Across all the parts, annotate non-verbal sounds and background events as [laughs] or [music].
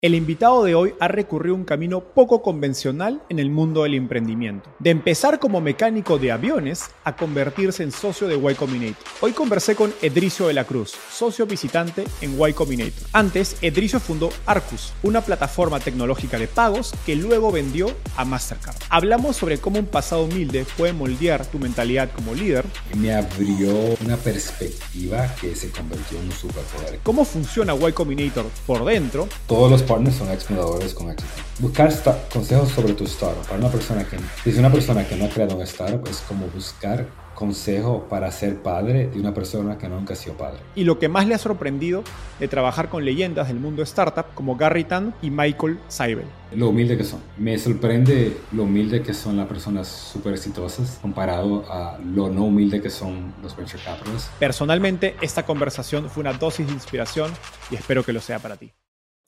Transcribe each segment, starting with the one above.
El invitado de hoy ha recurrido un camino poco convencional en el mundo del emprendimiento. De empezar como mecánico de aviones a convertirse en socio de Y Combinator. Hoy conversé con Edricio de la Cruz, socio visitante en Y Combinator. Antes, Edricio fundó Arcus, una plataforma tecnológica de pagos que luego vendió a Mastercard. Hablamos sobre cómo un pasado humilde puede moldear tu mentalidad como líder. Me abrió una perspectiva que se convirtió en un superpoder. Cómo funciona Y Combinator por dentro. Todos los partners son exploradores con éxito. Buscar consejos sobre tu startup. Para una persona que, si una persona que no ha creado un startup, es como buscar consejo para ser padre de una persona que nunca ha sido padre. Y lo que más le ha sorprendido de trabajar con leyendas del mundo startup como Gary Tan y Michael Seibel. Lo humilde que son. Me sorprende lo humilde que son las personas súper exitosas comparado a lo no humilde que son los venture capitalists. Personalmente, esta conversación fue una dosis de inspiración y espero que lo sea para ti.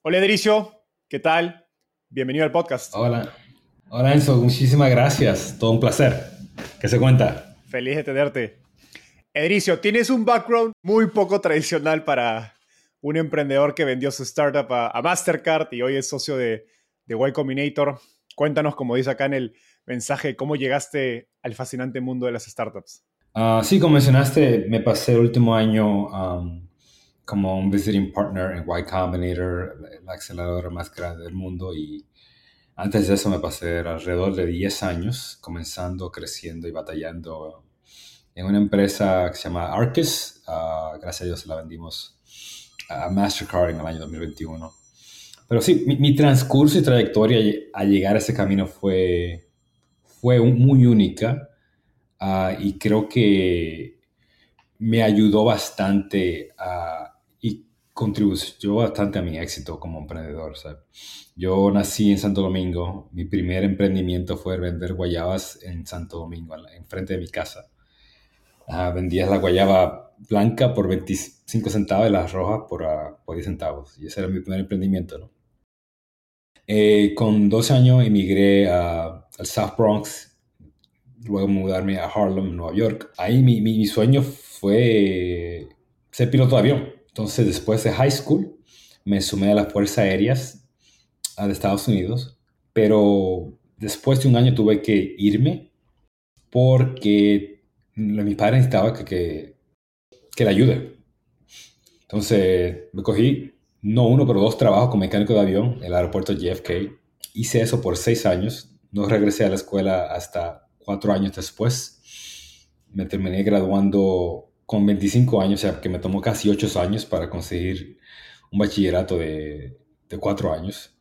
Hola Edricio, ¿qué tal? Bienvenido al podcast. Hola. Hola Enzo, muchísimas gracias. Todo un placer. ¿Qué se cuenta? Feliz de tenerte. Edricio, tienes un background muy poco tradicional para un emprendedor que vendió su startup a, Mastercard y hoy es socio de, de Y Combinator. Cuéntanos, como dice acá en el mensaje, cómo llegaste al fascinante mundo de las startups. Ah, sí, como mencionaste, me pasé el último año como un visiting partner en Y Combinator, la aceleradora más grande del mundo. Y antes de eso me pasé alrededor de 10 años comenzando, creciendo y batallando en una empresa que se llama Arcus. Ah, gracias a Dios la vendimos a Mastercard en el año 2021. Pero sí, mi, transcurso y trayectoria a llegar a ese camino fue, fue muy única ah, y creo que me ayudó bastante a contribuyó bastante a mi éxito como emprendedor. Yo nací en Santo Domingo, mi primer emprendimiento fue vender guayabas en Santo Domingo, enfrente de mi casa. Uh, vendías la guayaba blanca por 25 centavos y las rojas por, uh, por 10 centavos. Y ese era mi primer emprendimiento. ¿no? Eh, con 12 años emigré al South Bronx, luego mudarme a Harlem, Nueva York. Ahí mi, mi, mi sueño fue ser piloto de avión entonces, después de high school, me sumé a las Fuerzas Aéreas de Estados Unidos, pero después de un año tuve que irme porque mi padre necesitaba que, que, que le ayude. Entonces, me cogí no uno, pero dos trabajos como mecánico de avión en el aeropuerto JFK. Hice eso por seis años. No regresé a la escuela hasta cuatro años después. Me terminé graduando con 25 años, o sea, que me tomó casi 8 años para conseguir un bachillerato de, de 4 años.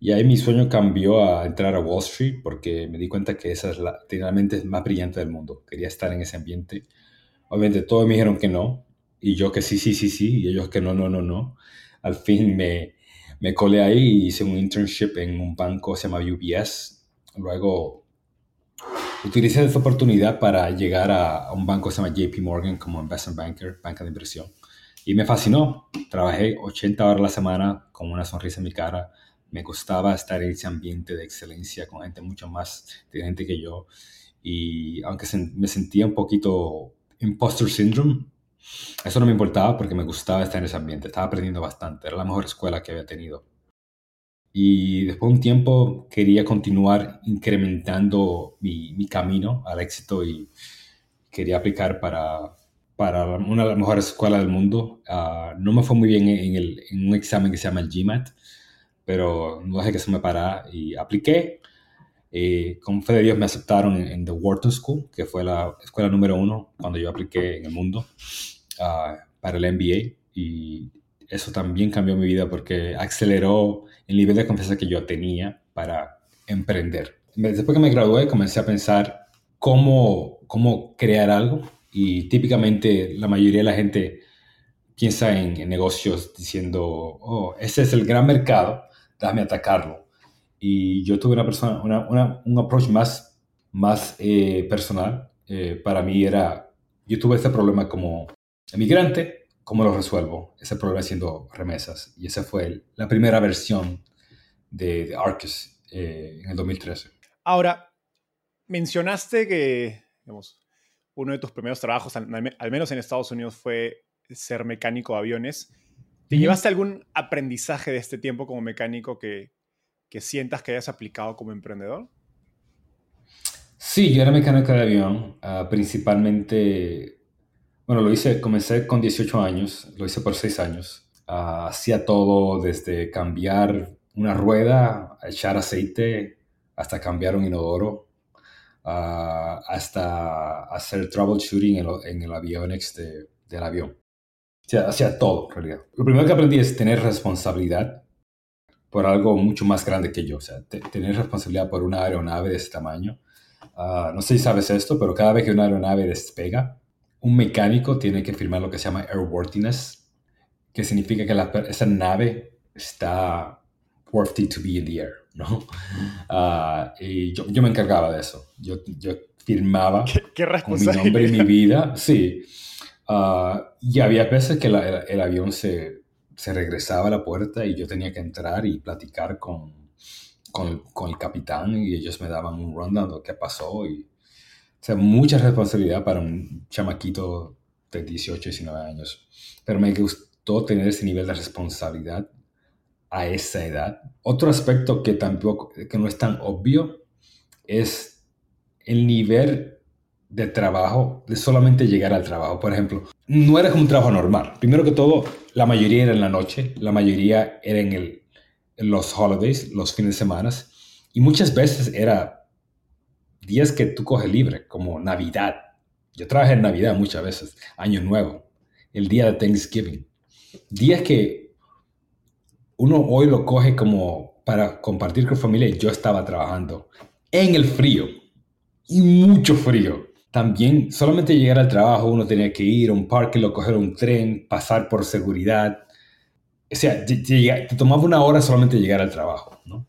Y ahí mi sueño cambió a entrar a Wall Street porque me di cuenta que esa es la realmente más brillante del mundo. Quería estar en ese ambiente. Obviamente todos me dijeron que no y yo que sí, sí, sí, sí y ellos que no, no, no, no. Al fin me, me colé ahí y hice un internship en un banco se llama UBS. Luego utilicé esta oportunidad para llegar a, un banco que se llama JP Morgan como investment banker, banca de inversión. Y me fascinó. Trabajé 80 horas a la semana con una sonrisa en mi cara. Me gustaba estar en ese ambiente de excelencia con gente mucho más inteligente que yo. Y aunque me sentía un poquito imposter syndrome, eso no me importaba porque me gustaba estar en ese ambiente. Estaba aprendiendo bastante. Era la mejor escuela que había tenido. Y después de un tiempo quería continuar incrementando mi, mi camino al éxito y quería aplicar para, para una de las mejores escuelas del mundo. Ah, no me fue muy bien en, el, en, un examen que se llama el GMAT, pero no dejé que se me parara y apliqué. Eh, con fe de Dios me aceptaron en, The Wharton School, que fue la escuela número uno cuando yo apliqué en el mundo uh, para el MBA. Y eso también cambió mi vida porque aceleró el nivel de confianza que yo tenía para emprender. Después que me gradué, comencé a pensar cómo, cómo crear algo. Y típicamente la mayoría de la gente piensa en, en negocios diciendo, oh, ese es el gran mercado, déjame atacarlo y yo tuve una persona, una, un approach más, más eh, personal. Eh, para mí era, yo tuve este problema como emigrante, ¿cómo lo resuelvo? Ese problema haciendo remesas. Y esa fue la primera versión de, de Arcus eh, en el 2013. Ahora, mencionaste que, digamos, uno de tus primeros trabajos, al, al menos en Estados Unidos, fue ser mecánico de aviones. ¿Te llevaste algún aprendizaje de este tiempo como mecánico que, que sientas que hayas aplicado como emprendedor? Sí, yo era mecánico de avión, uh, principalmente, bueno, lo hice, comencé con 18 años, lo hice por 6 años. Hacía todo desde cambiar una rueda, echar aceite, hasta cambiar un inodoro, uh, hasta hacer troubleshooting en, el avión de, del avión. O sea, hacía todo, en realidad. Lo primero que aprendí es tener responsabilidad por algo mucho más grande que yo. O sea, tener responsabilidad por una aeronave de ese tamaño. Ah, no sé si sabes esto, pero cada vez que una aeronave despega, un mecánico tiene que firmar lo que se llama airworthiness, que significa que esa nave está worthy to be in the air, ¿no? Uh, y yo, yo, me encargaba de eso. Yo, yo firmaba ¿Qué, con mi nombre y mi [laughs] vida, sí. Uh, y había veces que la, el, el avión se, se regresaba a la puerta y yo tenía que entrar y platicar con, con, con el capitán y ellos me daban un rundown de lo que pasó. Y, o sea, mucha responsabilidad para un chamaquito de 18, 19 años. Pero me gustó tener ese nivel de responsabilidad a esa edad. Otro aspecto que tampoco, que no es tan obvio, es el nivel de trabajo, de solamente llegar al trabajo. Por ejemplo, no era un trabajo normal. Primero que todo, la mayoría era en la noche, la mayoría era en, el, los holidays, los fines de semana, y muchas veces era días que tú coges libre, como Navidad. Yo trabajé en Navidad muchas veces, Año Nuevo, el día de Thanksgiving. Días que uno hoy lo coge como para compartir con familia. Yo estaba trabajando en el frío y mucho frío también solamente llegar al trabajo uno tenía que ir a un parque, lo coger un tren, pasar por seguridad. O sea, te, tomaba una hora solamente llegar al trabajo, ¿no?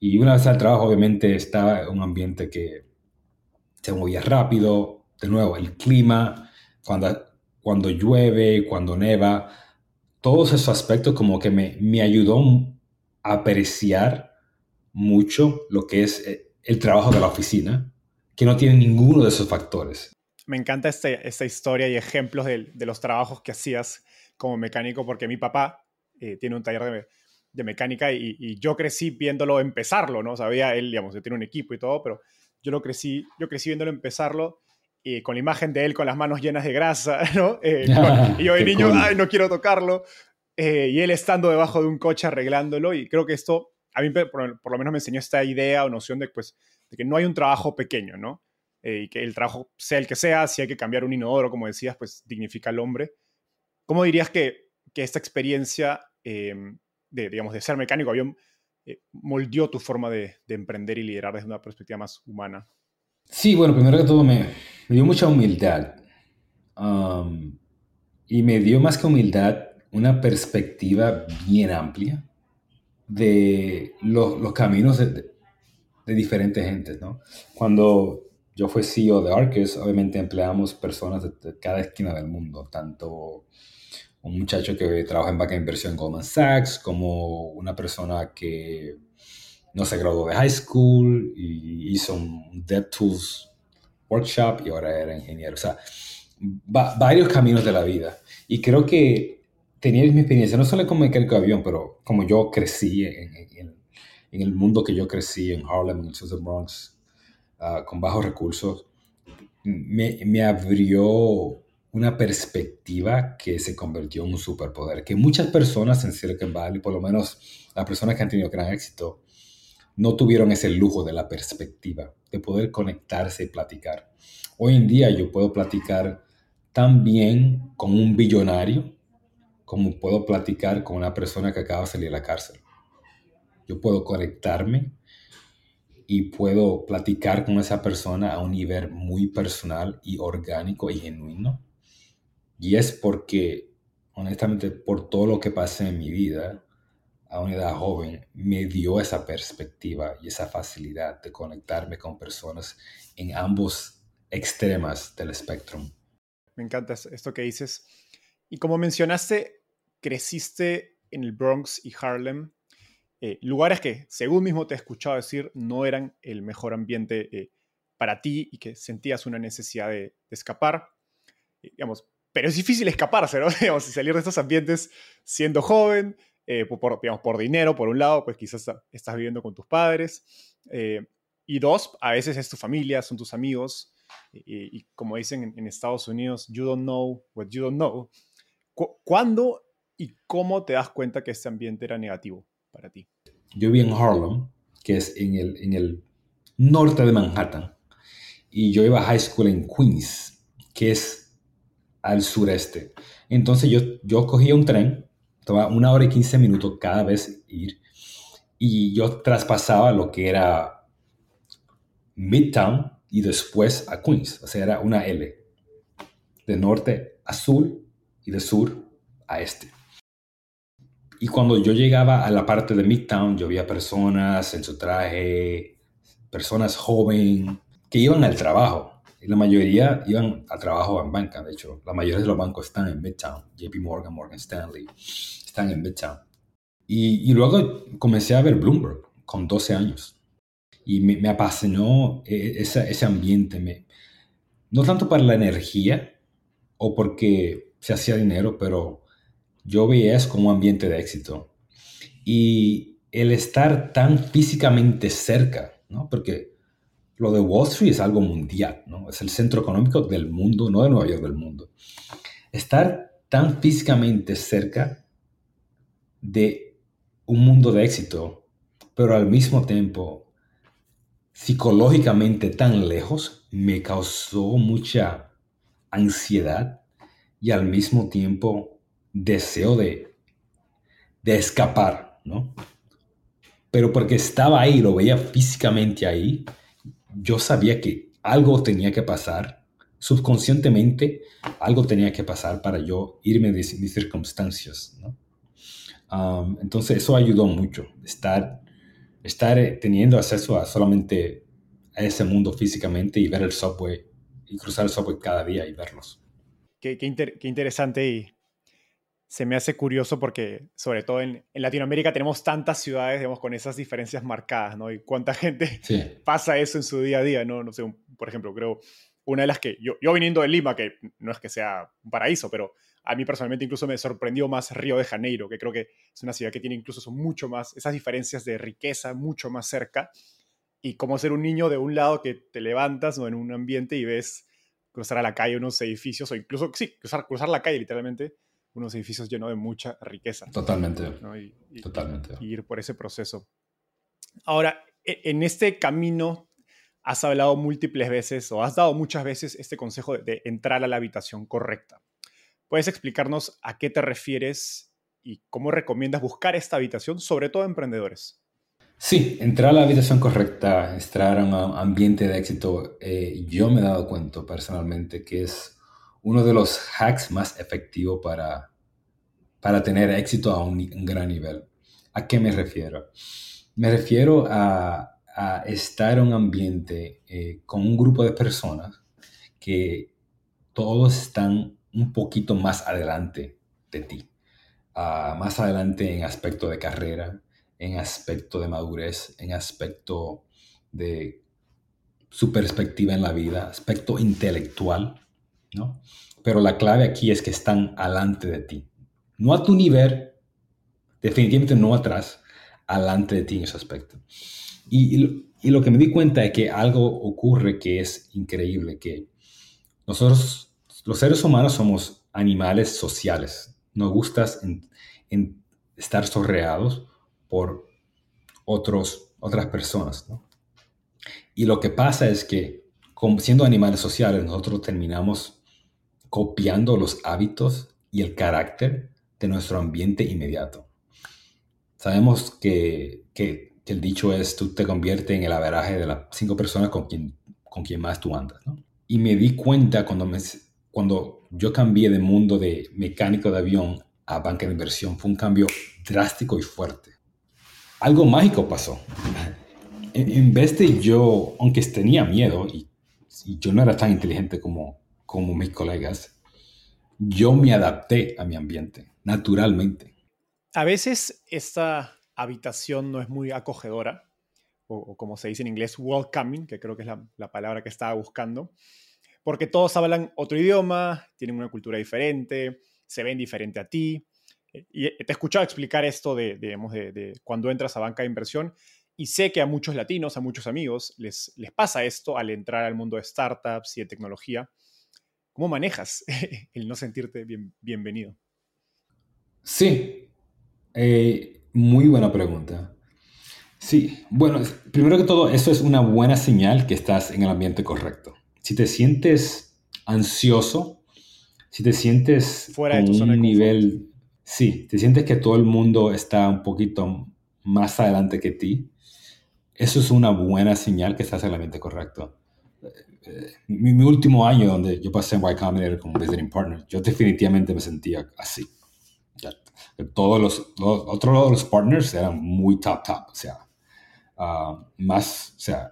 Y una vez al trabajo, obviamente, estaba en un ambiente que se movía rápido. De nuevo, el clima, cuando, cuando llueve, cuando neva, todos esos aspectos como que me, me ayudó a apreciar mucho lo que es eh, el trabajo de la oficina que no tiene ninguno de esos factores. Me encanta este, esta historia y ejemplos de, los trabajos que hacías como mecánico, porque mi papá eh, tiene un taller de, de mecánica y, yo crecí viéndolo empezarlo, ¿no? Sabía, él, digamos, tiene un equipo y todo, pero yo lo crecí, yo crecí viéndolo empezarlo y con la imagen de él con las manos llenas de grasa, [laughs] ¿no? Eh, [laughs] y yo de niño, cool. ay, no quiero tocarlo. Eh, y él estando debajo de un coche arreglándolo y creo que esto a mí por, por, lo menos me enseñó esta idea o noción de, pues, de que no hay un trabajo pequeño, ¿no? Eh, y que el trabajo sea el que sea, si hay que cambiar un inodoro, como decías, pues dignifica al hombre. ¿Cómo dirías que, que esta experiencia eh, de, digamos, de ser mecánico avión eh, moldeó tu forma de, de, emprender y liderar desde una perspectiva más humana? Sí, bueno, primero que todo me, me dio mucha humildad. Um, y me dio más que humildad una perspectiva bien amplia de lo, los caminos de, de, diferentes gentes, ¿no? Cuando yo fui CEO de Arcus, obviamente empleamos personas de, de, cada esquina del mundo, tanto un muchacho que trabaja en banca de inversión en Goldman Sachs, como una persona que no se graduó de high school y hizo un DevTools workshop y ahora era ingeniero. O sea, va, varios caminos de la vida. Y creo que tenía mi experiencia, no solo como mecánico de avión, pero como yo crecí en, el mundo que yo crecí en Harlem, en el sur Bronx, uh, con bajos recursos, me, me, abrió una perspectiva que se convirtió en un superpoder, que muchas personas en Silicon Valley, por lo menos las personas que han tenido gran éxito, no tuvieron ese lujo de la perspectiva, de poder conectarse y platicar. Hoy en día yo puedo platicar tan bien con un billonario como puedo platicar con una persona que acaba de salir de la cárcel. Yo puedo conectarme y puedo platicar con esa persona a un nivel muy personal y orgánico y genuino. Y es porque, honestamente, por todo lo que pasé en mi vida, a una edad joven, me dio esa perspectiva y esa facilidad de conectarme con personas en ambos extremas del espectro. Me encanta esto que dices. Y como mencionaste, creciste en el Bronx y Harlem, eh, lugares que, según mismo te he escuchado decir, no eran el mejor ambiente eh, para ti y que sentías una necesidad de, escapar. Eh, digamos, pero es difícil escaparse, ¿no? [laughs] digamos, salir de estos ambientes siendo joven, por, digamos, por dinero, por un lado, pues quizás estás viviendo con tus padres. y dos, a veces es tu familia, son tus amigos. Y, como dicen en, en, Estados Unidos, you don't know what you don't know. ¿Cuándo y cómo te das cuenta que este ambiente era negativo para ti? Yo vi en Harlem, que es en el, en el norte de Manhattan, y yo iba a high school en Queens, que es al sureste. Entonces yo, yo cogía un tren, tomaba una hora y 15 minutos cada vez ir, y yo traspasaba lo que era Midtown y después a Queens, o sea, era una L, de norte a sur y de sur a este. Y cuando yo llegaba a la parte de Midtown, yo veía personas en su traje, personas jóvenes que iban al trabajo. La mayoría iban al trabajo en banca, de hecho. La mayoría de los bancos están en Midtown. JP Morgan, Morgan Stanley, están en Midtown. Y, y luego comencé a ver Bloomberg con 12 años. Y me, me apasionó e, ese ambiente. Me, no tanto para la energía o porque se hacía dinero, pero yo veía eso como un ambiente de éxito. Y el estar tan físicamente cerca, ¿no? Porque lo de Wall Street es algo mundial, ¿no? Es el centro económico del mundo, no de Nueva York, del mundo. Estar tan físicamente cerca de un mundo de éxito, pero al mismo tiempo psicológicamente tan lejos, me causó mucha ansiedad y al mismo tiempo deseo de, de escapar, ¿no? Pero porque estaba ahí, lo veía físicamente ahí, yo sabía que algo tenía que pasar, subconscientemente algo tenía que pasar para yo irme de mis circunstancias, entonces eso ayudó mucho, estar, estar eh, teniendo acceso a solamente a ese mundo físicamente y ver el subway y cruzar el subway cada día y verlos. Qué, qué interesante y se me hace curioso porque, sobre todo en, Latinoamérica, tenemos tantas ciudades, digamos, con esas diferencias marcadas, ¿no? Y cuánta [laughs] gente pasa eso en su día a día, ¿no? No sé, por ejemplo, creo, una de las que, yo, yo viniendo de Lima, que no es que sea un paraíso, pero a mí personalmente incluso me sorprendió más Río de Janeiro, que creo que es una ciudad que tiene incluso son mucho más, esas diferencias de riqueza mucho más cerca, y como ser un niño de un lado que te levantas ¿no? en un ambiente y ves cruzar a la calle unos edificios, o incluso, sí, cruzar, cruzar la calle literalmente, unos edificios llenos de mucha riqueza. Totalmente. Totalmente. Y ir por ese proceso. Ahora, e, en este camino has hablado múltiples veces o has dado muchas veces este consejo de, entrar a la habitación correcta. ¿Puedes explicarnos a qué te refieres y cómo recomiendas buscar esta habitación, sobre todo a emprendedores? Sí, entrar a la habitación correcta, entrar a un ambiente de éxito, eh, yo me he dado cuenta personalmente que es uno de los hacks más efectivos para, para tener éxito a un, gran nivel. ¿A qué me refiero? Me refiero a, estar en un ambiente eh, con un grupo de personas que todos están un poquito más adelante de ti, ah, más adelante en aspecto de carrera, en aspecto de madurez, en aspecto de su perspectiva en la vida, aspecto intelectual, ¿no? Pero la clave aquí es que están alante de ti. no a tu nivel, definitivamente no atrás, adelante de ti en ese aspecto. Y, lo que me di cuenta es que algo ocurre que es increíble, que nosotros, los seres humanos, somos animales sociales. Nos gusta en, estar sorreados por otros, otras personas. Y lo que pasa es que, siendo animales sociales, nosotros terminamos copiando los hábitos y el carácter de nuestro ambiente inmediato. Sabemos que, que, el dicho es, tú te conviertes en el averaje de las cinco personas con quien, con quien más tú andas. ¿no? Y me di cuenta cuando, me, cuando yo cambié de mundo de mecánico de avión a banca de inversión, fue un cambio drástico y fuerte. Algo mágico pasó. [laughs] En, vez de yo, aunque tenía miedo y yo no era tan inteligente como, como mis colegas, yo me adapté a mi ambiente naturalmente. A veces esta habitación no es muy acogedora, o, como se dice en inglés, welcoming, que creo que es la, palabra que estaba buscando, porque todos hablan otro idioma, tienen una cultura diferente, se ven diferente a ti. Y te he escuchado explicar esto de, de, cuando entras a banca de inversión y sé que a muchos latinos, a muchos amigos, les, les pasa esto al entrar al mundo de startups y de tecnología. ¿Cómo manejas [laughs] el no sentirte bien, bienvenido? Sí, eh, muy buena pregunta. Sí, bueno, primero que todo, eso es una buena señal que estás en el ambiente correcto. Si te sientes ansioso, si te sientes Fuera de un nivel, sí, te sientes que todo el mundo está un poquito más adelante que ti, eso es una buena señal que estás en el ambiente correcto. Mi, último año donde yo pasé en Y Combinator como visiting partner, yo definitivamente me sentía así. Todos los, otros los partners eran muy top, top, o sea, uh, más, o sea,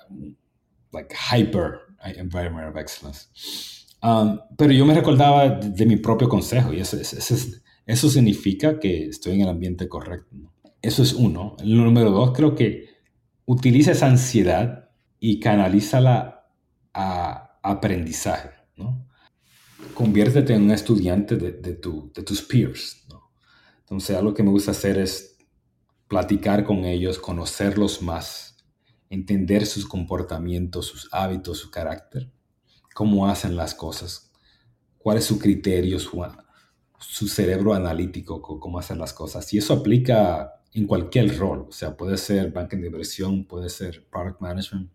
like hyper environment of excellence. Um, pero yo me recordaba de, mi propio consejo y eso, eso, eso, significa que estoy en el ambiente correcto. Eso es uno. El número dos, creo que utiliza esa ansiedad y canalízala a aprendizaje. ¿no? Conviértete en un estudiante de, de, tu, de tus peers. Entonces, algo que me gusta hacer es platicar con ellos, conocerlos más, entender sus comportamientos, sus hábitos, su carácter, cómo hacen las cosas, cuál es su criterio, su, cerebro analítico, cómo hacen las cosas. Y eso aplica en cualquier rol, o sea, puede ser banca de inversión, puede ser product management,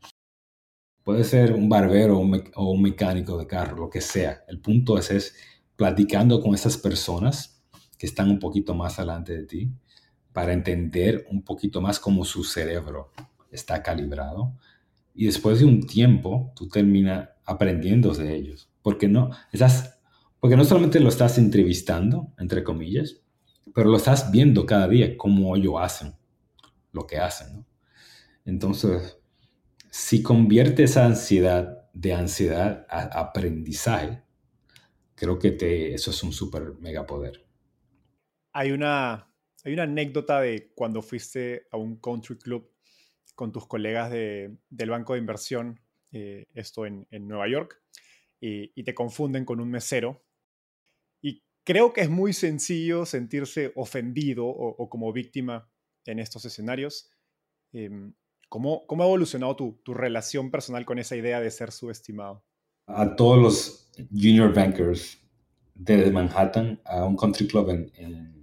puede ser un barbero o un, mecánico de carro, lo que sea. El punto es, es platicando con esas personas que están un poquito más adelante de ti para entender un poquito más cómo su cerebro está calibrado. Y después de un tiempo, tú terminas aprendiendo de ellos. Porque no, estás, porque no solamente lo estás entrevistando, entre comillas, pero lo estás viendo cada día cómo ellos hacen lo que hacen. Entonces, si convierte esa ansiedad de ansiedad a aprendizaje, creo que te, eso es un súper mega poder hay una, hay una anécdota de cuando fuiste a un country club con tus colegas de, del banco de inversión, eh, esto en, en, Nueva York, y, y, te confunden con un mesero. Y creo que es muy sencillo sentirse ofendido o, como víctima en estos escenarios. Em, ¿cómo, ¿cómo, ha evolucionado tu, tu relación personal con esa idea de ser subestimado? A todos los junior bankers de Manhattan, a un country club en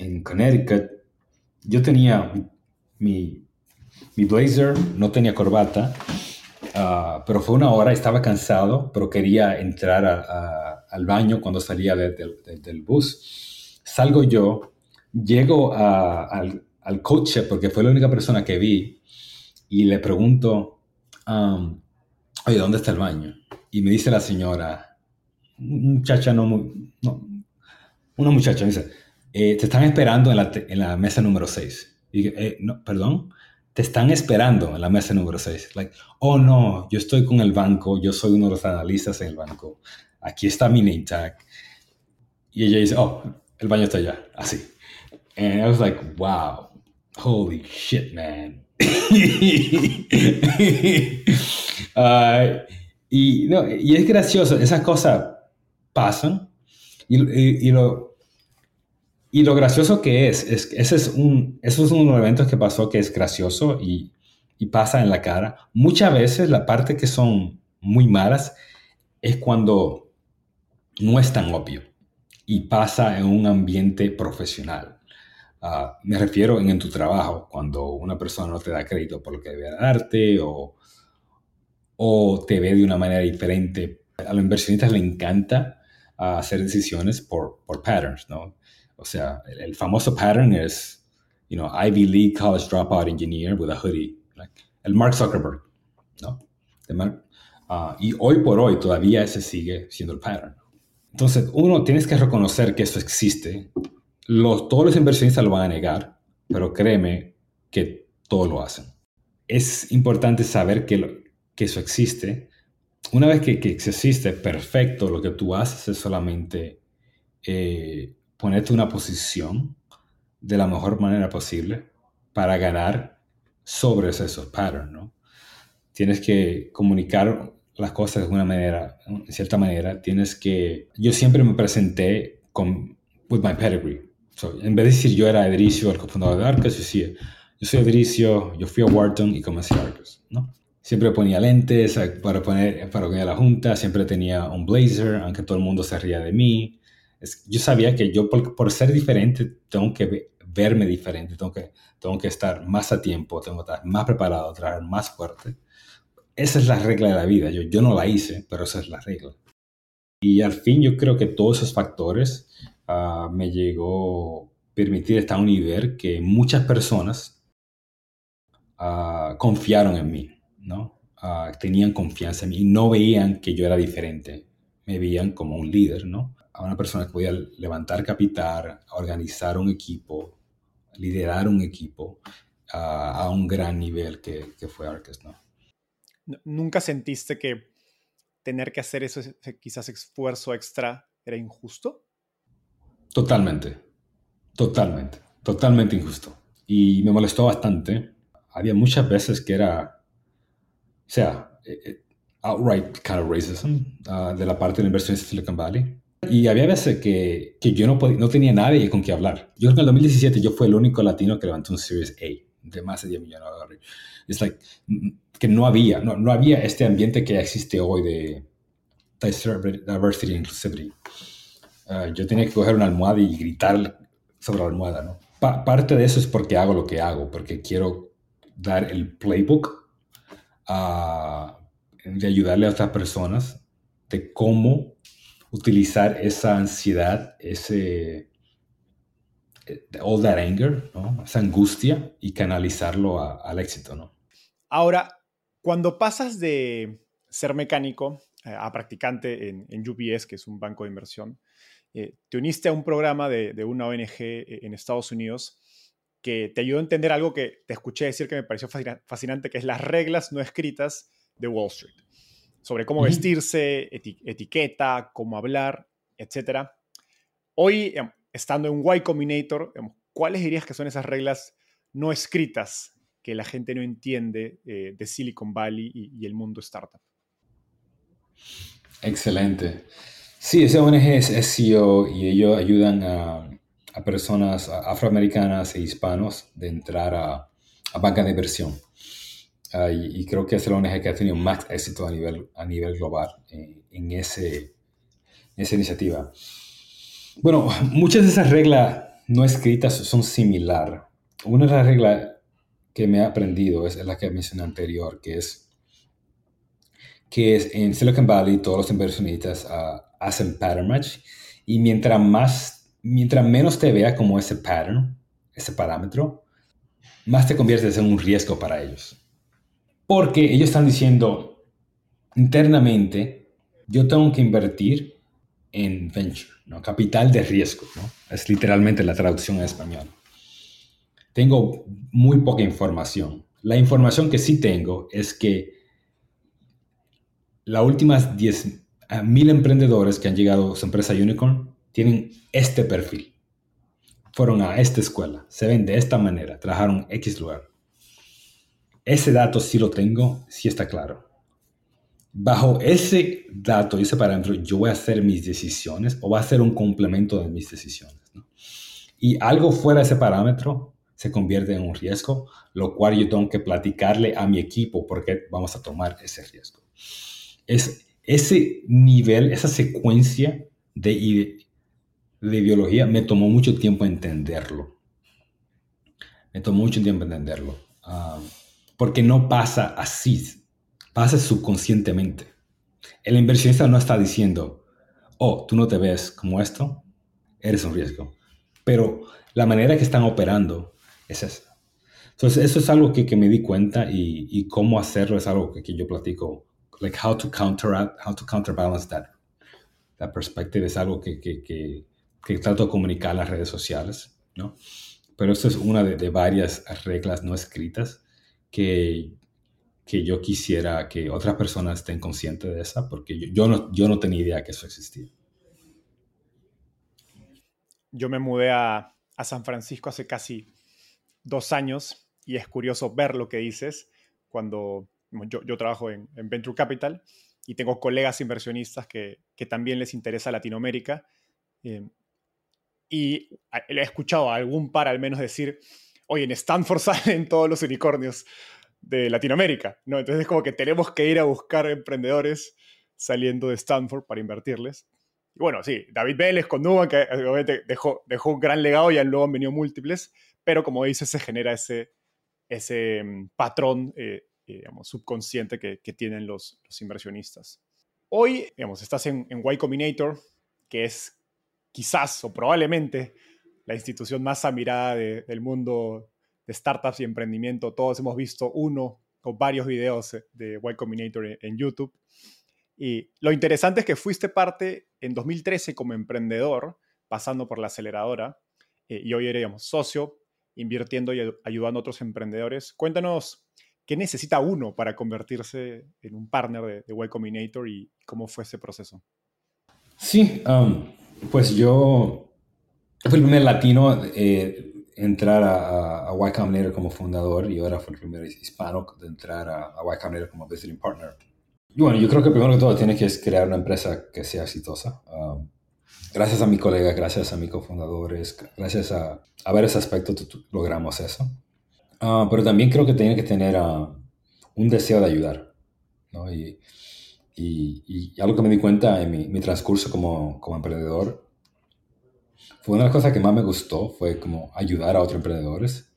en Connecticut, yo tenía mi, mi blazer, no tenía corbata, ah, pero fue una hora, estaba cansado, pero quería entrar al baño cuando salía del bus. Salgo yo, llego al, al, coche, porque fue la única persona que vi, y le pregunto, um, oye, ¿dónde está el baño? Y me dice la señora, muchacha no muy... No, una muchacha me dice, eh, te están esperando en la, en la mesa número 6. Y, eh, no, perdón, te están esperando en la mesa número 6. Like, oh no, yo estoy con el banco, yo soy uno de los analistas en el banco, aquí está mi name tag. Y ella dice, oh, el baño está allá, así. And I was like, wow, holy shit, man. [laughs] y, no, y es gracioso, esas cosas pasan y, y, y lo, Y lo gracioso que es, es ese es un, eso es uno de los eventos que pasó que es gracioso y, y pasa en la cara. Muchas veces la parte que son muy malas es cuando no es tan obvio y pasa en un ambiente profesional. Ah, me refiero en, tu trabajo, cuando una persona no te da crédito por lo que debe darte o, o te ve de una manera diferente. A los inversionistas les encanta ah, hacer decisiones por, por patterns, ¿no? O sea, el, famoso pattern es, you know, Ivy League college dropout engineer with a hoodie. el Mark Zuckerberg, ¿no? Ah, y hoy por hoy todavía ese sigue siendo el pattern. Entonces, uno, tienes que reconocer que eso existe los, todos los inversionistas lo van a negar, pero créeme que todos lo hacen. Es importante saber que, eso existe. Una vez que, que, existe, perfecto, lo que tú haces es solamente eh, ponerte una posición de la mejor manera posible para ganar sobre esos patterns, ¿no? Tienes que comunicar las cosas de una manera, en cierta manera. Tienes que... Yo siempre me presenté con with my pedigree en vez de decir yo era Edricio, el cofundador de Arcos, yo decía, yo soy Edricio, yo fui a Wharton y comencé Arcos, ¿no? Siempre ponía lentes para poner para poner a la junta, siempre tenía un blazer, aunque todo el mundo se ría de mí. Es, yo sabía que yo por, por, ser diferente tengo que verme diferente, tengo que, tengo que estar más a tiempo, tengo que estar más preparado, trabajar más fuerte. Esa es la regla de la vida. Yo, yo no la hice, pero esa es la regla. Y al fin yo creo que todos esos factores Ah, me llegó permitir estar a un nivel que muchas personas uh, confiaron en mí, ¿no? Uh, tenían confianza en mí y no veían que yo era diferente, me veían como un líder, ¿no? A una persona que podía levantar capital, organizar un equipo, liderar un equipo a un gran nivel que, fue Arques, ¿no? ¿Nunca sentiste que tener que hacer eso, quizás esfuerzo extra, era injusto? Totalmente, totalmente, totalmente injusto. Y me molestó bastante. Había muchas veces que era, o sea, eh, eh, outright kind of racism uh, de la parte de la inversión de Silicon Valley. Y había veces que, que yo no, podía, no tenía nadie con quien hablar. Yo creo que en el 2017 yo fui el único latino que levantó un Series A de más de 10 millones de dólares. Es like, que no había, no, no había este ambiente que existe hoy de diversity inclusivity. Yo tenía que coger una almohada y gritar sobre la almohada, ¿no? parte de eso es porque hago lo que hago, porque quiero dar el playbook ah, de ayudarle a otras personas de cómo utilizar esa ansiedad, ese eh, all that anger, ¿no? esa angustia y canalizarlo al éxito, ¿no? Ahora, cuando pasas de ser mecánico eh, a practicante en, en, UBS, que es un banco de inversión, eh, te uniste a un programa de, una ONG eh, en Estados Unidos que te ayudó a entender algo que te escuché decir que me pareció fascinante, que es las reglas no escritas de Wall Street, sobre cómo vestirse, etiqueta, cómo hablar, etc. Hoy, estando en Y Combinator, ¿cuáles dirías que son esas reglas no escritas que la gente no entiende eh, de Silicon Valley y, y el mundo startup? Excelente. Sí, ese ONG es SEO y ellos ayudan a, personas afroamericanas e hispanos de entrar a, a banca de inversión. Ah, y, creo que es la ONG que ha tenido más éxito a nivel, a nivel global en, ese, esa iniciativa. Bueno, muchas de esas reglas no escritas son similar. Una de las reglas que me he aprendido es la que mencioné anterior, que es que en Silicon Valley todos los inversionistas uh, hacen pattern match y mientras más, mientras menos te vea como ese pattern, ese parámetro, más te conviertes en un riesgo para ellos. Porque ellos están diciendo internamente, yo tengo que invertir en venture, ¿no? capital de riesgo. ¿no? Es literalmente la traducción en español. Tengo muy poca información. La información que sí tengo es que las últimas 10 mil emprendedores que han llegado a su empresa Unicorn tienen este perfil. Fueron a esta escuela, se ven de esta manera, trabajaron X lugar. Ese dato sí lo tengo, sí está claro. Bajo ese dato y ese parámetro, yo voy a hacer mis decisiones o va a ser un complemento de mis decisiones. Y algo fuera de ese parámetro se convierte en un riesgo, lo cual yo tengo que platicarle a mi equipo porque vamos a tomar ese riesgo. Es ese nivel, esa secuencia de, de biología me tomó mucho tiempo entenderlo. Me tomó mucho tiempo entenderlo. Ah, porque no pasa así, pasa subconscientemente. El inversionista no está diciendo, oh, tú no te ves como esto, eres un riesgo. Pero la manera que están operando es esa. Entonces, eso es algo que, que me di cuenta y, y, cómo hacerlo es algo que, que, yo platico. Like how to counter, how to counterbalance that, that perspective es algo que, que, que, trato de comunicar en las redes sociales, ¿no? Pero esto es una de, de varias reglas no escritas que, que yo quisiera que otras personas estén conscientes de esa, porque yo, yo, no, yo no tenía idea que eso existía. Yo me mudé a, a San Francisco hace casi dos años y es curioso ver lo que dices cuando yo, yo trabajo en, en, Venture Capital y tengo colegas inversionistas que, que también les interesa Latinoamérica. Eh, y he escuchado a algún par al menos decir, oye, en Stanford [laughs] salen todos los unicornios de Latinoamérica, ¿no? Entonces es como que tenemos que ir a buscar emprendedores saliendo de Stanford para invertirles. Y bueno, sí, David Vélez con Nuban, que obviamente dejó, dejó un gran legado y luego han venido múltiples, pero como dices, se genera ese, ese mm, patrón eh, eh, digamos, subconsciente que, tienen los, inversionistas. Hoy, digamos, estás en, en Y Combinator, que es quizás o probablemente la institución más admirada del mundo de startups y emprendimiento. Todos hemos visto uno o varios videos de Y Combinator en, YouTube. Y lo interesante es que fuiste parte en 2013 como emprendedor, pasando por la aceleradora, eh, y hoy eres socio, invirtiendo y ayudando a otros emprendedores. Cuéntanos qué necesita uno para convertirse en un partner de, de Y Combinator y cómo fue ese proceso. Sí, um, pues yo fui el primer latino eh, entrar a, a, Y Combinator como fundador y ahora fue el primer hispano de entrar a, a Y Combinator como visiting partner. Y bueno, yo creo que primero que todo tiene que crear una empresa que sea exitosa. Um, gracias a mi colega, gracias a mis cofundadores, gracias a, a varios aspectos logramos eso. Uh, pero también creo que tiene que tener uh, un deseo de ayudar. ¿no? Y, y, y, algo que me di cuenta en mi, mi transcurso como, como emprendedor fue una de las cosas que más me gustó, fue como ayudar a otros emprendedores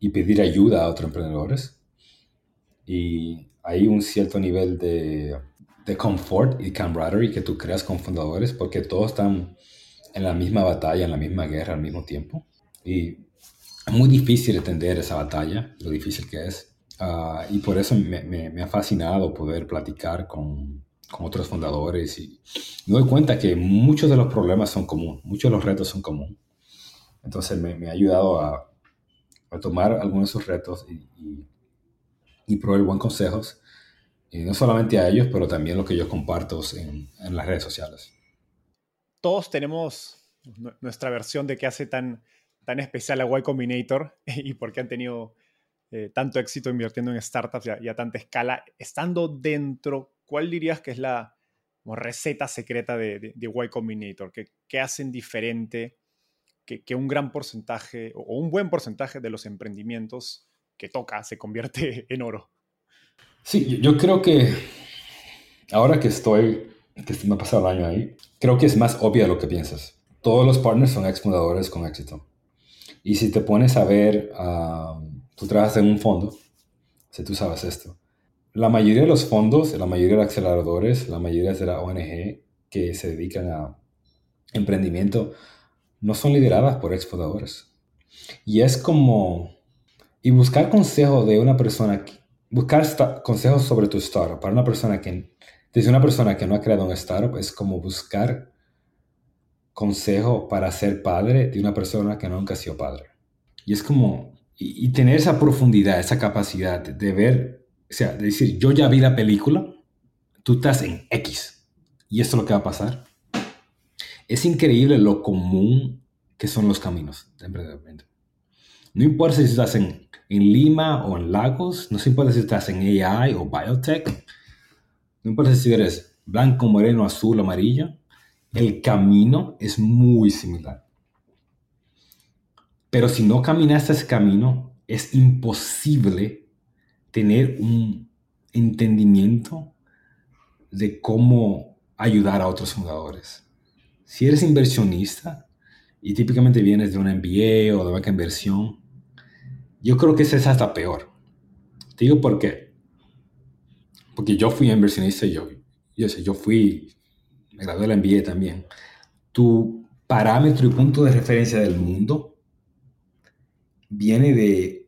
y pedir ayuda a otros emprendedores. Y hay un cierto nivel de, de confort y camaraderie que tú creas con fundadores porque todos están en la misma batalla, en la misma guerra al mismo tiempo. Y muy difícil entender esa batalla, lo difícil que es. Uh, y por eso me, me, me, ha fascinado poder platicar con, con otros fundadores y me doy cuenta que muchos de los problemas son comunes, muchos de los retos son comunes. Entonces me, me ha ayudado a, a, tomar algunos de esos retos y, y, y, proveer buenos consejos, y no solamente a ellos, pero también lo que yo comparto en, en las redes sociales. Todos tenemos nuestra versión de qué hace tan, tan especial a Y Combinator [laughs] y por qué han tenido eh, tanto éxito invirtiendo en startups y a, y tanta escala, estando dentro ¿cuál dirías que es la receta secreta de, de, Y Combinator? ¿Qué, hacen diferente que, que, un gran porcentaje o un buen porcentaje de los emprendimientos que toca se convierte [laughs] en oro? Sí, yo creo que ahora que estoy, que me ha pasado el año ahí, creo que es más obvio de lo que piensas. Todos los partners son ex fundadores con éxito. Y si te pones a ver, uh, tú trabajas en un fondo, si tú sabes esto, la mayoría de los fondos, la mayoría de los aceleradores, la mayoría de la ONG que se dedican a emprendimiento no son lideradas por exploradores. Y es como... Y buscar consejo de una persona, buscar consejos sobre tu startup para una persona que, desde una persona que no ha creado un startup, es como buscar consejo para ser padre de una persona que nunca ha sido padre. Y es como, y, tener esa profundidad, esa capacidad de ver o sea, de decir, yo ya vi la película, tú estás en X y esto es lo que va a pasar. Es increíble lo común que son los caminos de emprendimiento. No importa si estás en, en Lima o en Lagos, no importa si estás en AI o biotech, no importa si eres blanco, moreno, azul, amarillo, el camino es muy similar. Pero si no caminaste ese camino, es imposible tener un entendimiento de cómo ayudar a otros fundadores. Si eres inversionista y típicamente vienes de una MBA o de banca inversión, yo creo que ese es hasta peor. Te digo por qué. Porque yo fui inversionista y yo, yo, sé, yo fui, me gradué de la MBA también. Tu parámetro y punto de referencia del mundo viene de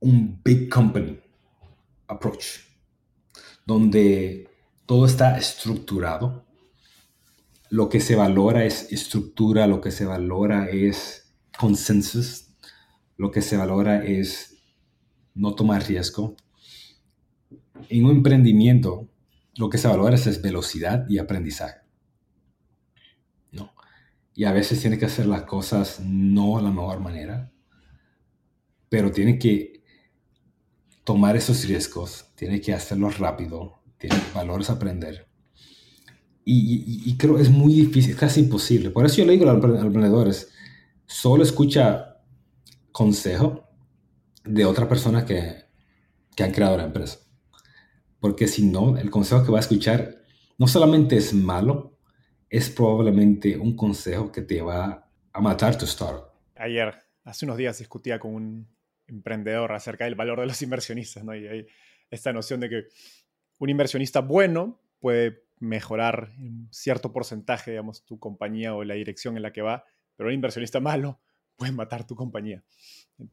un big company approach, donde todo está estructurado. Lo que se valora es estructura, lo que se valora es consensus, lo que se valora es no tomar riesgo. En un emprendimiento, lo que se valora es, velocidad y aprendizaje. ¿no? Y a veces tiene que hacer las cosas no de la mejor manera, pero tiene que tomar esos riesgos, tiene que hacerlo rápido, tiene valores aprender. Y, y, creo que es muy difícil, casi imposible. Por eso yo le digo a los emprendedores, solo escucha consejo de otra persona que, que han creado la empresa. Porque si no, el consejo que va a escuchar no solamente es malo, es probablemente un consejo que te va a matar tu startup. Ayer, hace unos días, discutía con un emprendedor acerca del valor de los inversionistas, ¿no? Y hay esta noción de que un inversionista bueno puede mejorar en cierto porcentaje, digamos, tu compañía o la dirección en la que va, pero un inversionista malo puede matar tu compañía.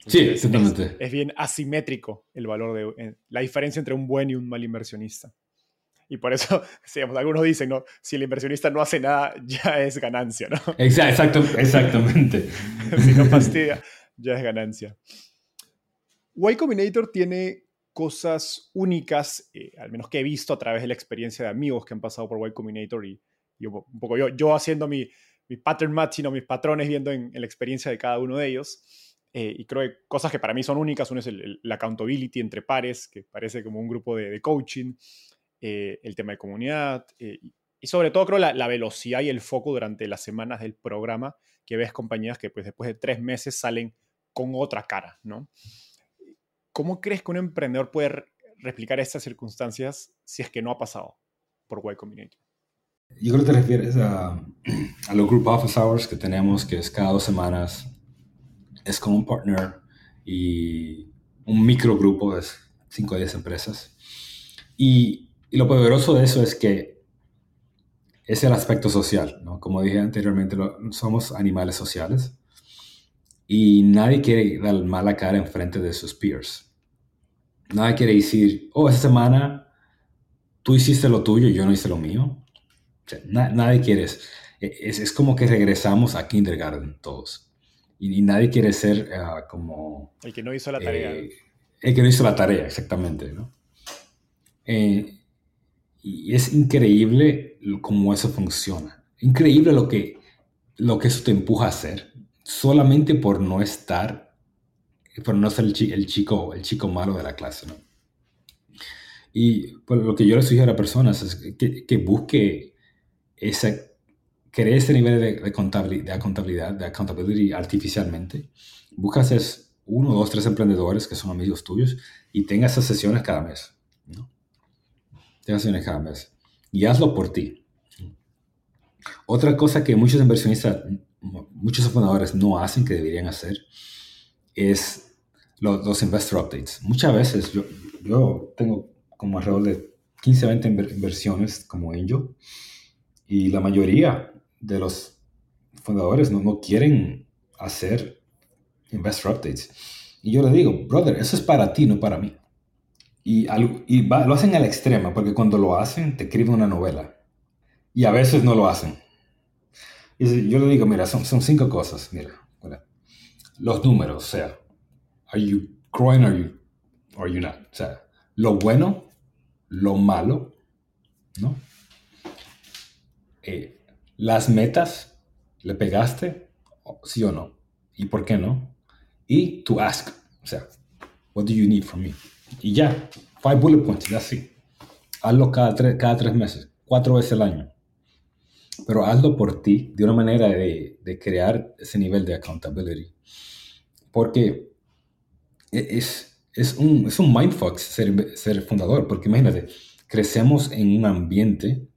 Sí, exactamente. Es, bien asimétrico el valor de la diferencia entre un buen y un mal inversionista. Y por eso, [laughs] digamos, algunos dicen, ¿no? Si el inversionista no hace nada, [laughs] ya es ganancia, ¿no? Exacto, exactamente. [laughs] si no fastidia, ya es ganancia. Y Combinator tiene cosas únicas, eh, al menos que he visto a través de la experiencia de amigos que han pasado por Y Combinator y, un poco yo, yo haciendo mi, mi pattern matching o mis patrones viendo en, la experiencia de cada uno de ellos. Eh, y creo que cosas que para mí son únicas, uno es el, la accountability entre pares, que parece como un grupo de, coaching, eh, el tema de comunidad, y sobre todo creo la, la, velocidad y el foco durante las semanas del programa, que ves compañías que pues después de tres meses salen con otra cara, ¿no? ¿Cómo crees que un emprendedor puede replicar estas circunstancias si es que no ha pasado por Y Combinator? Yo creo que te refieres a, [clears throat] a los Group Office Hours que tenemos, que es cada dos semanas. Es con un partner y un microgrupo de 5 o 10 empresas. Y, lo poderoso de eso es que es el aspecto social, ¿no? Como dije anteriormente, somos animales sociales y nadie quiere dar mala cara en frente de sus peers. Nadie quiere decir, oh, esta semana tú hiciste lo tuyo y yo no hice lo mío. nadie quiere. E, es, es, como que regresamos a kindergarten todos. Y, nadie quiere ser ah, como... El que no hizo la tarea. Eh, el que no hizo la tarea, exactamente. ¿no? Eh, y es increíble cómo eso funciona. Increíble lo que, lo que eso te empuja a hacer solamente por no estar, por no ser el, chico, el chico malo de la clase, ¿no? Y pues, lo que yo le sugiero a personas es que, que busque ese, cree ese nivel de, de, contabilidad, de contabilidad, de accountability artificialmente. Buscas es uno, dos, tres emprendedores que son amigos tuyos y tenga esas sesiones cada mes, ¿no? Tenga sesiones cada mes. Y hazlo por ti. Otra cosa que muchos inversionistas muchos fundadores no hacen que deberían hacer es los, investor updates. Muchas veces yo, yo tengo como alrededor de 15, 20 inversiones como angel y la mayoría de los fundadores no, no quieren hacer investor updates. Y yo le digo, brother, eso es para ti, no para mí. Y, y lo hacen al extremo, porque cuando lo hacen, te escriben una novela. Y a veces no lo hacen yo le digo, mira, son, son cinco cosas, mira, los números, o sea, are you growing or you, or you not? O sea, lo bueno, lo malo, ¿no? Eh, las metas, ¿le pegaste? ¿Sí o no? ¿Y por qué no? Y to ask, o sea, what do you need from me? Y ya, five bullet points, ya sí. Hazlo cada, cada tres meses, cuatro veces al año pero hazlo por ti, de una manera de, de crear ese nivel de accountability. Porque e, es, es, un, es un mindfuck ser, ser fundador, porque imagínate, crecemos en un ambiente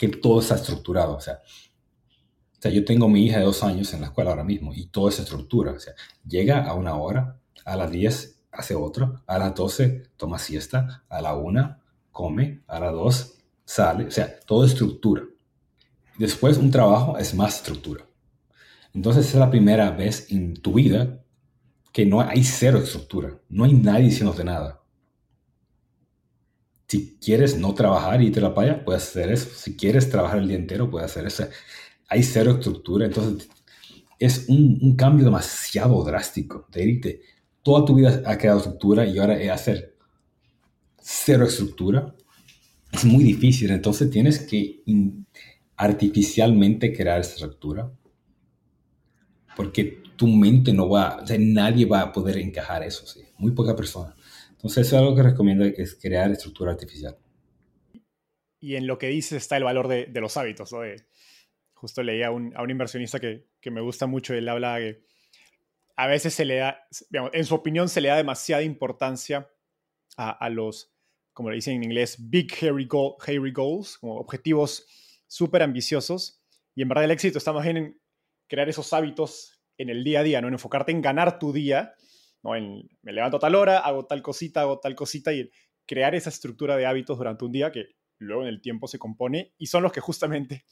que todo está estructurado. O sea, o sea, yo tengo mi hija de dos años en la escuela ahora mismo y todo es estructura. O sea, llega a una hora, a las 10 hace otro, a las 12 toma siesta, a la 1 come, a las 2 sale. O sea, todo es estructura. Después un trabajo es más estructura. Entonces es la primera vez en tu vida que no hay cero estructura. No hay nadie diciéndote nada. Si quieres no trabajar y a la playa, puedes hacer eso. Si quieres trabajar el día entero, puedes hacer eso. Hay cero estructura. Entonces es un, cambio demasiado drástico. De irte, toda tu vida ha creado estructura y ahora es hacer cero estructura. Es muy difícil. Entonces tienes que artificialmente crear estructura porque tu mente no va, o sea, nadie va a poder encajar eso, ¿sí? muy poca persona. Entonces, eso es algo que recomiendo, es crear estructura artificial. Y en lo que dices está el valor de, los hábitos, ¿no? justo leía a un, a un inversionista que, que, me gusta mucho, él habla que a veces se le da, en su opinión, se le da demasiada importancia a, los, como le dicen en inglés, big hairy, hairy goals, como objetivos súper ambiciosos. Y en verdad el éxito está más bien en crear esos hábitos en el día a día, ¿no? En enfocarte en ganar tu día, ¿no? En, me levanto tal hora, hago tal cosita, hago tal cosita y crear esa estructura de hábitos durante un día que luego en el tiempo se compone y son los que justamente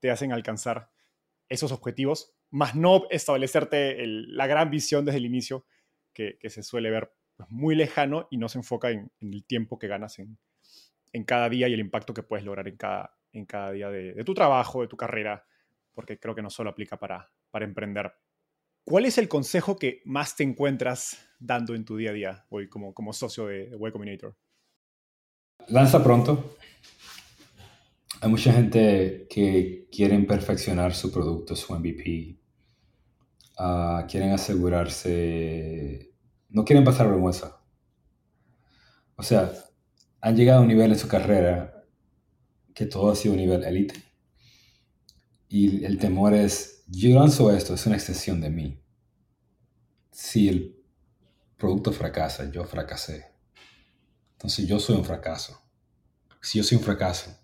te hacen alcanzar esos objetivos, más no establecerte la gran visión desde el inicio que, se suele ver pues, muy lejano y no se enfoca en, el tiempo que ganas en, cada día y el impacto que puedes lograr en cada, en cada día de tu trabajo, de tu carrera, porque creo que no solo aplica para, para emprender. ¿Cuál es el consejo que más te encuentras dando en tu día a día hoy como, como socio de, de Combinator? Lanza pronto. Hay mucha gente que quieren perfeccionar su producto, su MVP. Ah, quieren asegurarse, no quieren pasar vergüenza. O sea, han llegado a un nivel en su carrera que todo ha sido un nivel élite y el temor es, yo lanzo esto, es una extensión de mí. Si el producto fracasa, yo fracasé. Entonces yo soy un fracaso. Si yo soy un fracaso,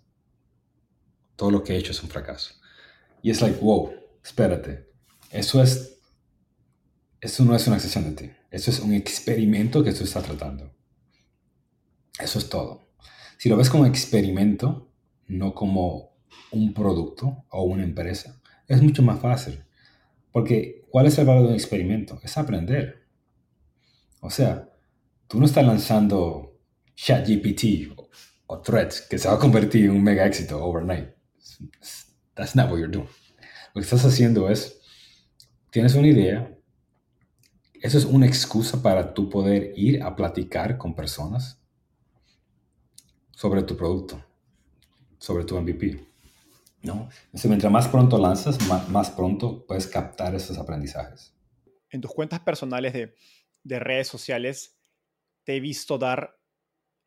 todo lo que he hecho es un fracaso. Y es like, wow, espérate. Eso es, eso no es una extensión de ti. Eso es un experimento que tú estás tratando. Eso es todo. Si lo ves como experimento, no como un producto o una empresa, es mucho más fácil. Porque, ¿cuál es el valor de un experimento? Es aprender. O sea, tú no estás lanzando ChatGPT o, o Threads que se va a convertir en un mega éxito overnight. That's not what you're doing. Lo que estás haciendo es, tienes una idea, eso es una excusa para tú poder ir a platicar con personas sobre tu producto, sobre tu MVP. ¿No? mientras más pronto lanzas, más, pronto puedes captar esos aprendizajes. En tus cuentas personales de, redes sociales, te he visto dar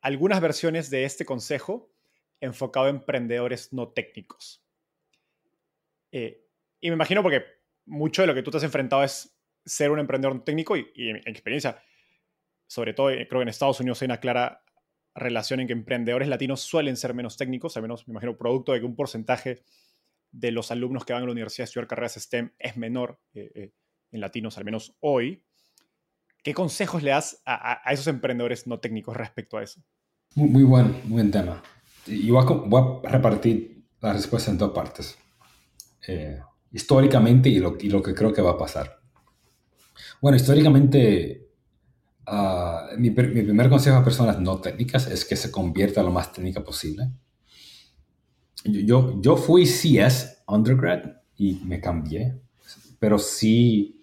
algunas versiones de este consejo enfocado a emprendedores no técnicos. Eh, y me imagino porque mucho de lo que tú te has enfrentado es ser un emprendedor no técnico y, en, experiencia, sobre todo eh, creo que en Estados Unidos hay una clara relación en que emprendedores latinos suelen ser menos técnicos, al menos me imagino producto de que un porcentaje de los alumnos que van a la universidad a estudiar carreras STEM es menor eh, eh, en latinos, al menos hoy. ¿Qué consejos le das a, esos emprendedores no técnicos respecto a eso? Muy, muy buen, buen tema. Y voy a, repartir la respuesta en dos partes. Eh, históricamente y lo, y lo que creo que va a pasar. Bueno, históricamente Ah, mi, primer consejo a personas no técnicas es que se convierta lo más técnica posible. Yo, yo fui CS undergrad y me cambié, pero sí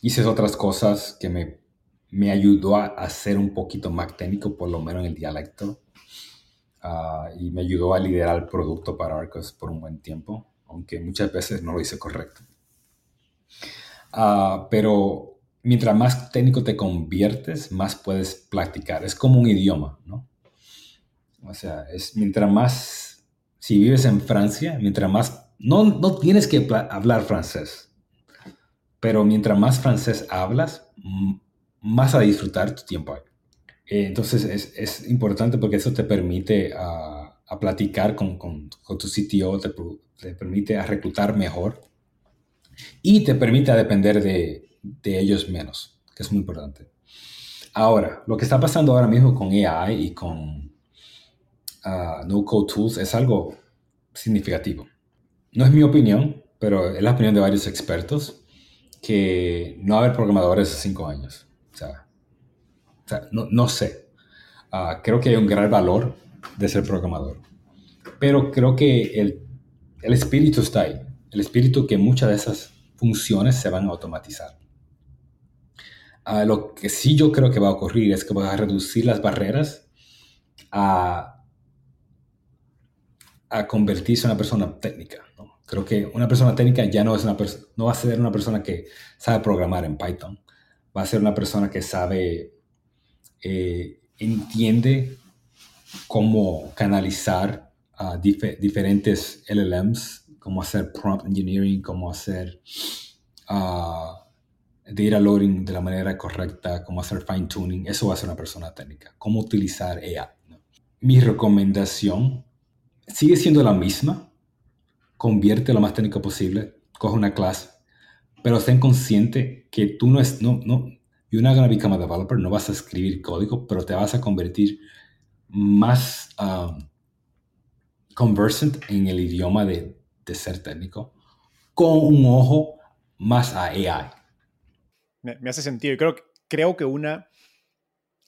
hice otras cosas que me, me ayudó a, ser un poquito más técnico, por lo menos en el dialecto. Ah, y me ayudó a liderar el producto para Arcos por un buen tiempo, aunque muchas veces no lo hice correcto. Uh, pero mientras más técnico te conviertes, más puedes practicar. Es como un idioma, ¿no? O sea, es mientras más, si vives en Francia, mientras más, no, no tienes que hablar francés, pero mientras más francés hablas, más a disfrutar tu tiempo ahí. Eh, entonces es, es, importante porque eso te permite a, a platicar con, con, con, tu CTO, te, te, permite a reclutar mejor y te permite a depender de, de ellos menos, que es muy importante. Ahora, lo que está pasando ahora mismo con AI y con uh, no-code tools es algo significativo. No es mi opinión, pero es la opinión de varios expertos que no va a haber programadores en cinco años. O sea, no, no, sé. Uh, creo que hay un gran valor de ser programador. Pero creo que el, el espíritu está ahí. El espíritu que muchas de esas funciones se van a automatizar. Lo que sí yo creo que va a ocurrir es que va a reducir las barreras a, convertirse en una persona técnica. ¿no? Creo que una persona técnica ya no, es una no va a ser una persona que sabe programar en Python. Va a ser una persona que sabe, eh, entiende cómo canalizar dif diferentes LLMs, cómo hacer prompt engineering, cómo hacer uh, data loading de la manera correcta, cómo hacer fine tuning, eso va a ser una persona técnica. Cómo utilizar AI. Mi recomendación sigue siendo la misma. Convierte lo más técnico posible, coge una clase, pero ten consciente que tú no es, no, no, you're become a developer, no vas a escribir código, pero te vas a convertir más um, conversant en el idioma de, de ser técnico, con un ojo más a AI me, hace sentido. Y creo, creo que una,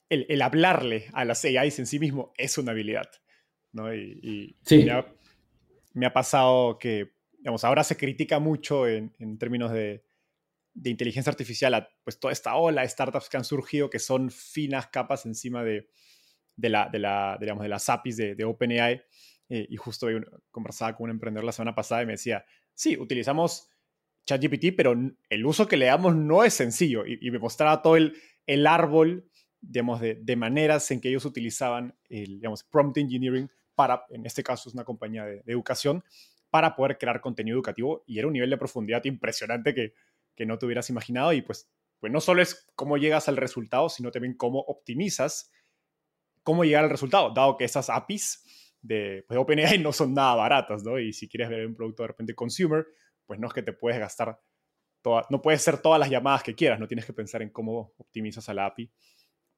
el, hablarle a las AIs en sí mismo es una habilidad. ¿no? Y, me, ha, pasado que, digamos, ahora se critica mucho en, términos de, inteligencia artificial a pues, toda esta ola de startups que han surgido que son finas capas encima de, de, la, de, la, digamos, de las APIs de, OpenAI. Eh, y justo conversaba con un emprendedor la semana pasada y me decía, sí, utilizamos ChatGPT, pero el uso que le damos no es sencillo. Y, me mostraba todo el, el árbol, digamos, de, de, maneras en que ellos utilizaban el, digamos, prompt engineering para, en este caso es una compañía de, educación, para poder crear contenido educativo. Y era un nivel de profundidad impresionante que, que no te hubieras imaginado. Y pues, pues no solo es cómo llegas al resultado, sino también cómo optimizas cómo llegar al resultado, dado que esas APIs de, pues, OpenAI [laughs] no son nada baratas, ¿no? Y si quieres ver un producto de repente consumer, pues no es que te puedes gastar, toda, no puedes hacer todas las llamadas que quieras, no tienes que pensar en cómo optimizas a la API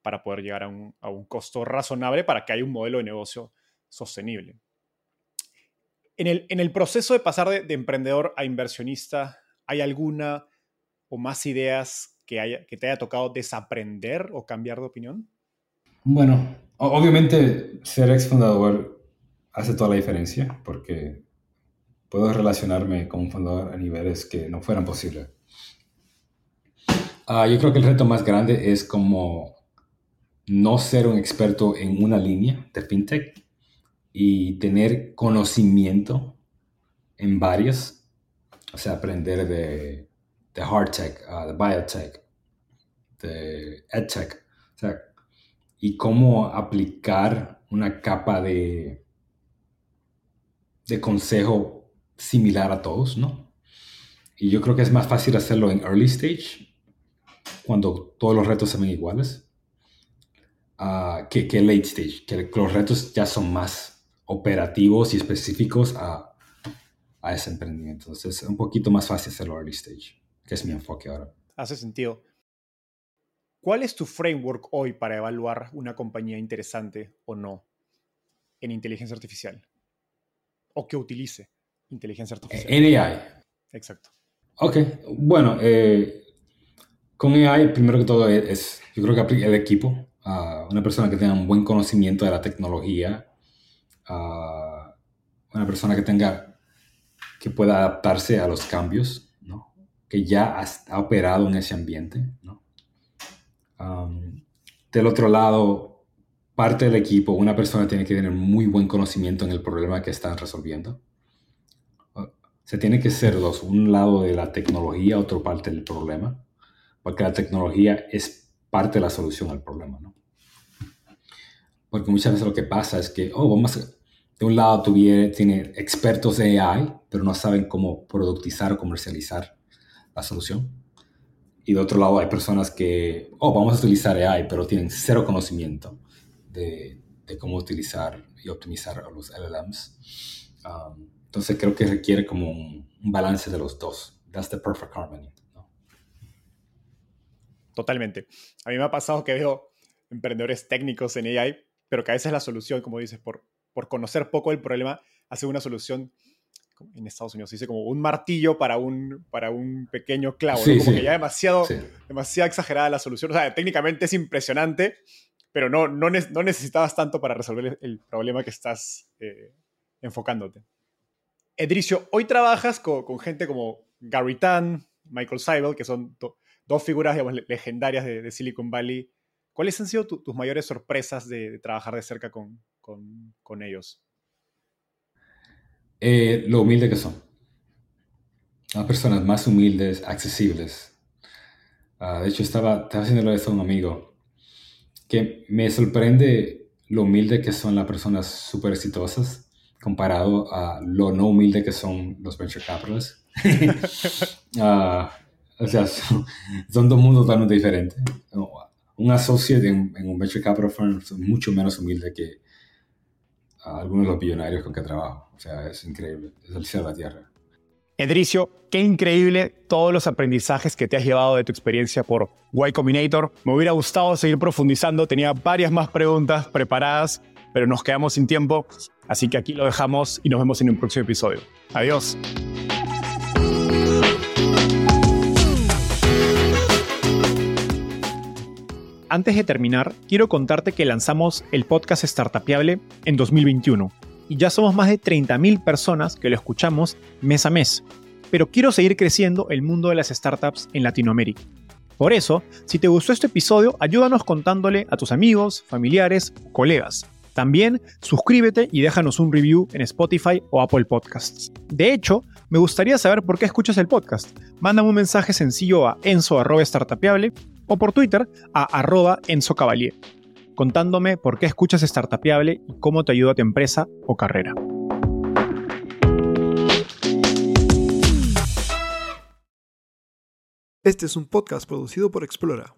para poder llegar a un, a un costo razonable para que haya un modelo de negocio sostenible. En el, en el proceso de pasar de, emprendedor a inversionista, ¿hay alguna o más ideas que, haya, que te haya tocado desaprender o cambiar de opinión? Bueno, obviamente ser ex fundador hace toda la diferencia porque puedo relacionarme con un fundador a niveles que no fueran posibles. Uh, yo creo que el reto más grande es como no ser un experto en una línea de fintech y tener conocimiento en varias, o sea, aprender de, de hard tech, uh, de biotech, de edtech, o sea, y cómo aplicar una capa de, de consejo similar a todos, ¿no? Y yo creo que es más fácil hacerlo en early stage, cuando todos los retos se ven iguales, uh, que, que late stage, que los retos ya son más operativos y específicos a, a ese emprendimiento. Entonces es un poquito más fácil hacerlo early stage, que es mi enfoque ahora. Hace sentido. ¿Cuál es tu framework hoy para evaluar una compañía interesante o no en inteligencia artificial? O que utilice inteligencia artificial. En AI. Exacto. Ok, bueno, eh, con AI, primero que todo, es, yo creo que el equipo, a una persona que tenga un buen conocimiento de la tecnología, a una persona que tenga, que pueda adaptarse a los cambios, ¿no? que ya ha, operado en ese ambiente. ¿no? del otro lado, parte del equipo, una persona tiene que tener muy buen conocimiento en el problema que están resolviendo se tiene que ser dos, un lado de la tecnología, otro parte del problema, porque la tecnología es parte de la solución al problema, ¿no? Porque muchas veces lo que pasa es que, oh, vamos a, de un lado tuviera, tiene expertos de AI, pero no saben cómo productizar o comercializar la solución. Y de otro lado hay personas que, oh, vamos a utilizar AI, pero tienen cero conocimiento de, de cómo utilizar y optimizar los LLMs. Um, entonces creo que requiere como un, balance de los dos. That's the perfect harmony. ¿no? Totalmente. A mí me ha pasado que veo emprendedores técnicos en AI, pero que a veces la solución, como dices, por, por conocer poco el problema, hace una solución en Estados Unidos se dice como un martillo para un, para un pequeño clavo, como que ya demasiado, demasiado exagerada la solución. O sea, técnicamente es impresionante, pero no, no, no necesitabas tanto para resolver el problema que estás eh, enfocándote. Edricio, hoy trabajas con, gente como Gary Tan, Michael Seibel, que son dos figuras legendarias de, Silicon Valley. ¿Cuáles han sido tus mayores sorpresas de, trabajar de cerca con, ellos? Eh, lo humilde que son. Las personas más humildes, accesibles. Uh, de hecho, estaba, estaba haciéndolo esto a un amigo, que me sorprende lo humilde que son las personas súper exitosas comparado a lo no humilde que son los venture capitalists. uh, [laughs] o sea, son, son, dos mundos totalmente diferentes. Un associate en, en, un venture capital firm es mucho menos humilde que a algunos de los billonarios con que trabajo. O sea, es increíble, es el cielo de la tierra. Edricio, qué increíble todos los aprendizajes que te has llevado de tu experiencia por Y Combinator. Me hubiera gustado seguir profundizando, tenía varias más preguntas preparadas, pero nos quedamos sin tiempo, así que aquí lo dejamos y nos vemos en un próximo episodio. Adiós. Antes de terminar, quiero contarte que lanzamos el podcast Startupiable en 2021 y ya somos más de 30.000 personas que lo escuchamos mes a mes. Pero quiero seguir creciendo el mundo de las startups en Latinoamérica. Por eso, si te gustó este episodio, ayúdanos contándole a tus amigos, familiares, colegas. También suscríbete y déjanos un review en Spotify o Apple Podcasts. De hecho, me gustaría saber por qué escuchas el podcast. Mándame un mensaje sencillo a enzo.startupiable o por Twitter a arroba Enzo Cavalier, contándome por qué escuchas Startupiable y cómo te ayuda a tu empresa o carrera. Este es un podcast producido por Explora.